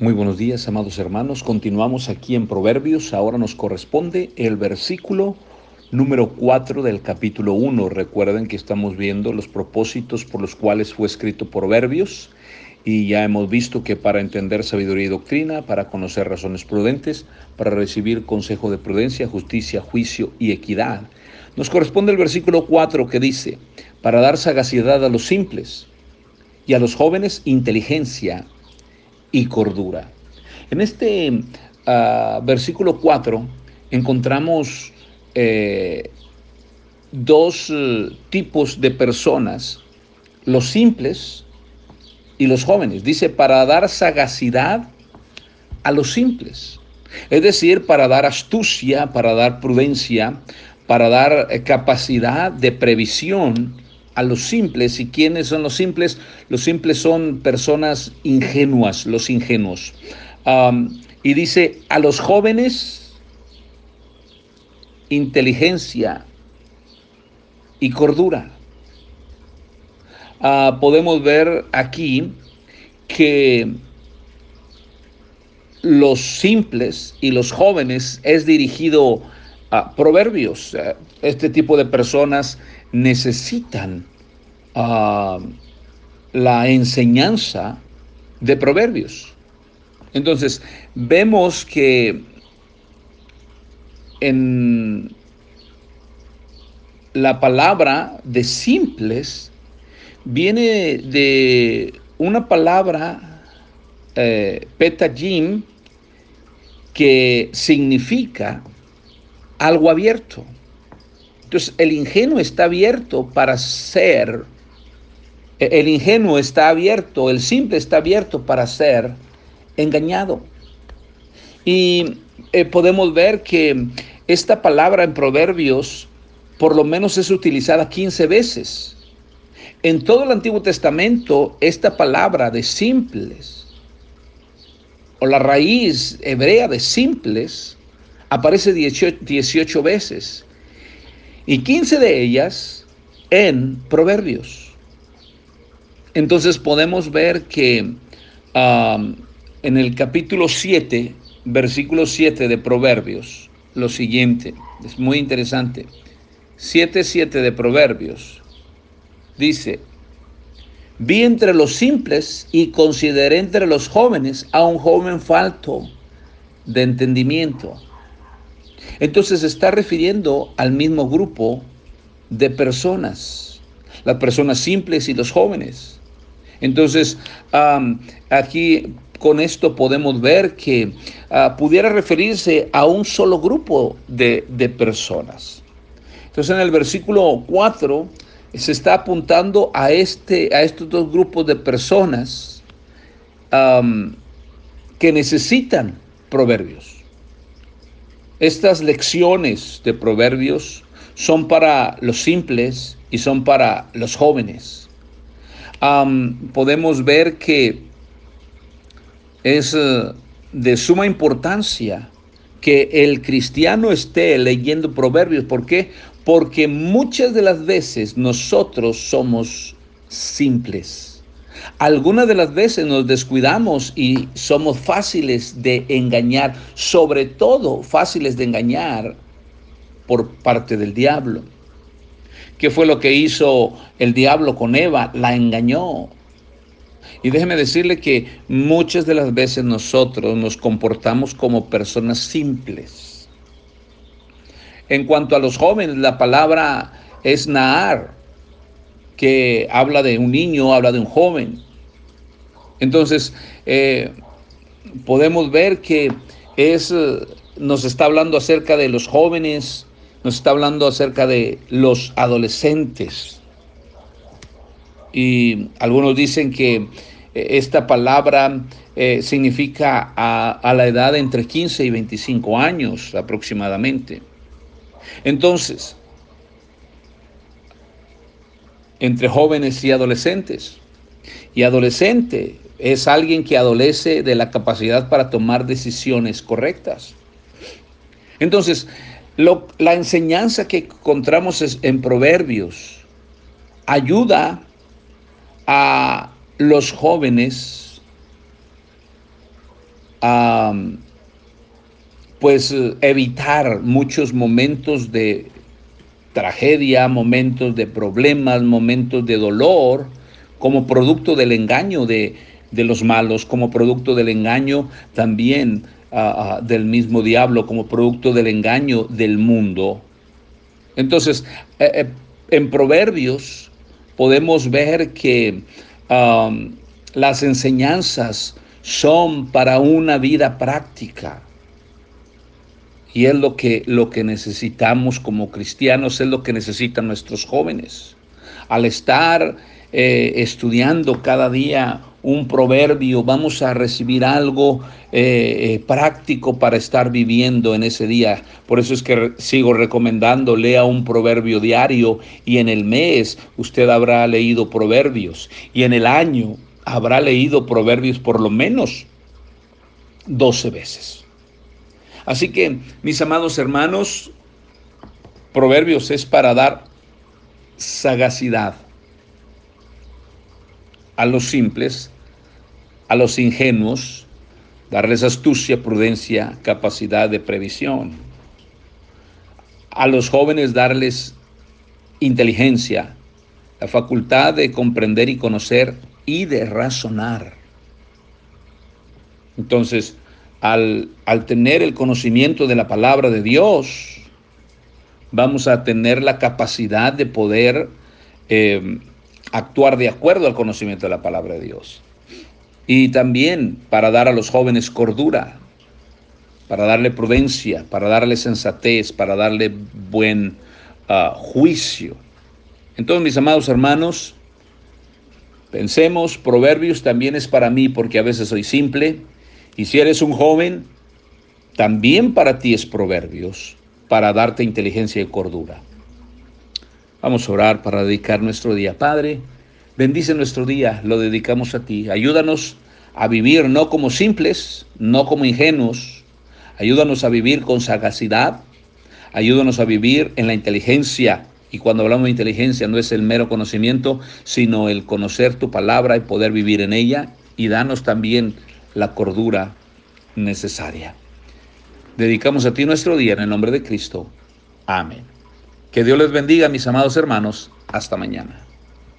Muy buenos días, amados hermanos. Continuamos aquí en Proverbios. Ahora nos corresponde el versículo número 4 del capítulo 1. Recuerden que estamos viendo los propósitos por los cuales fue escrito Proverbios y ya hemos visto que para entender sabiduría y doctrina, para conocer razones prudentes, para recibir consejo de prudencia, justicia, juicio y equidad, nos corresponde el versículo 4 que dice, para dar sagacidad a los simples y a los jóvenes inteligencia y cordura. En este uh, versículo 4 encontramos eh, dos uh, tipos de personas, los simples y los jóvenes. Dice, para dar sagacidad a los simples. Es decir, para dar astucia, para dar prudencia, para dar eh, capacidad de previsión a los simples. ¿Y quiénes son los simples? Los simples son personas ingenuas, los ingenuos. y dice, a los jóvenes, inteligencia y cordura. Ah, podemos ver aquí que los simples y los jóvenes es dirigido a proverbios. Este tipo de personas necesitan uh, la enseñanza de proverbios. Entonces, vemos que en la palabra de simples viene de una palabra eh, petajim que significa algo abierto. Entonces, el ingenuo está abierto para ser, el ingenuo está abierto, el simple está abierto para ser engañado. Y eh, podemos ver que esta palabra en Proverbios por lo menos es utilizada 15 veces. En todo el Antiguo Testamento, esta palabra de simples, o la raíz hebrea de simples, aparece 18, 18 veces y 15 de ellas en Proverbios. Entonces podemos ver que en el capítulo 7, versículo 7 de Proverbios, lo siguiente, es muy interesante. 7.7 de Proverbios dice, vi entre los simples y consideré entre los jóvenes a un joven falto de entendimiento entonces está refiriendo al mismo grupo de personas, las personas simples y los jóvenes. Entonces, aquí con esto podemos ver que ah, pudiera referirse a un solo grupo de, personas. Entonces, en el versículo 4 se está apuntando a, este, a estos dos grupos de personas que necesitan proverbios. Estas lecciones de proverbios son para los simples y son para los jóvenes. Podemos ver que es eh, de suma importancia que el cristiano esté leyendo proverbios. ¿Por qué? Porque muchas de las veces nosotros somos simples. Algunas de las veces nos descuidamos y somos fáciles de engañar, sobre todo fáciles de engañar por parte del diablo. ¿Qué fue lo que hizo el diablo con Eva? La engañó. Y déjeme decirle que muchas de las veces nosotros nos comportamos como personas simples. En cuanto a los jóvenes, la palabra es Nahar, que habla de un niño, habla de un joven. Entonces, eh, podemos ver que es, eh, nos está hablando acerca de los jóvenes, nos está hablando acerca de los adolescentes. Y algunos dicen que eh, esta palabra significa a, a, la edad entre 15 y 25 años aproximadamente. Entonces, entre jóvenes y adolescentes. Y adolescente es alguien que adolece de la capacidad para tomar decisiones correctas. Entonces, la enseñanza que encontramos en Proverbios. Ayuda a los jóvenes a pues evitar muchos momentos de tragedia, momentos de problemas, momentos de dolor, como producto del engaño de, los malos, como producto del engaño también del mismo diablo, como producto del engaño del mundo. Entonces, eh, eh, en Proverbios podemos ver que las enseñanzas son para una vida práctica. Y es lo que, lo que necesitamos como cristianos, es lo que necesitan nuestros jóvenes. Al estar eh, estudiando cada día un proverbio, vamos a recibir algo eh, eh, práctico para estar viviendo en ese día. Por eso es que sigo recomendando, lea un proverbio diario y en el mes usted habrá leído proverbios y en el año habrá leído proverbios por lo menos 12 veces. Así que, mis amados hermanos, proverbios es para dar sagacidad a los simples, a los ingenuos, darles astucia, prudencia, capacidad de previsión. A los jóvenes darles inteligencia, la facultad de comprender y conocer y de razonar. Entonces, al, tener el conocimiento de la palabra de Dios, vamos a tener la capacidad de poder eh, actuar de acuerdo al conocimiento de la palabra de Dios. Y también para dar a los jóvenes cordura, para darle prudencia, para darle sensatez, para darle buen ah, juicio. Entonces, mis amados hermanos, pensemos, Proverbios también es para mí porque a veces soy simple. Y si eres un joven, también para ti es Proverbios, para darte inteligencia y cordura. Vamos a orar para dedicar nuestro día. Padre, bendice nuestro día, lo dedicamos a ti. Ayúdanos a vivir no como simples, no como ingenuos. Ayúdanos a vivir con sagacidad. Ayúdanos a vivir en la inteligencia. Y cuando hablamos de inteligencia no es el mero conocimiento, sino el conocer tu palabra y poder vivir en ella. Y danos también la cordura necesaria. Dedicamos a ti nuestro día en el nombre de Cristo. Amén. Que Dios les bendiga, mis amados hermanos. Hasta mañana.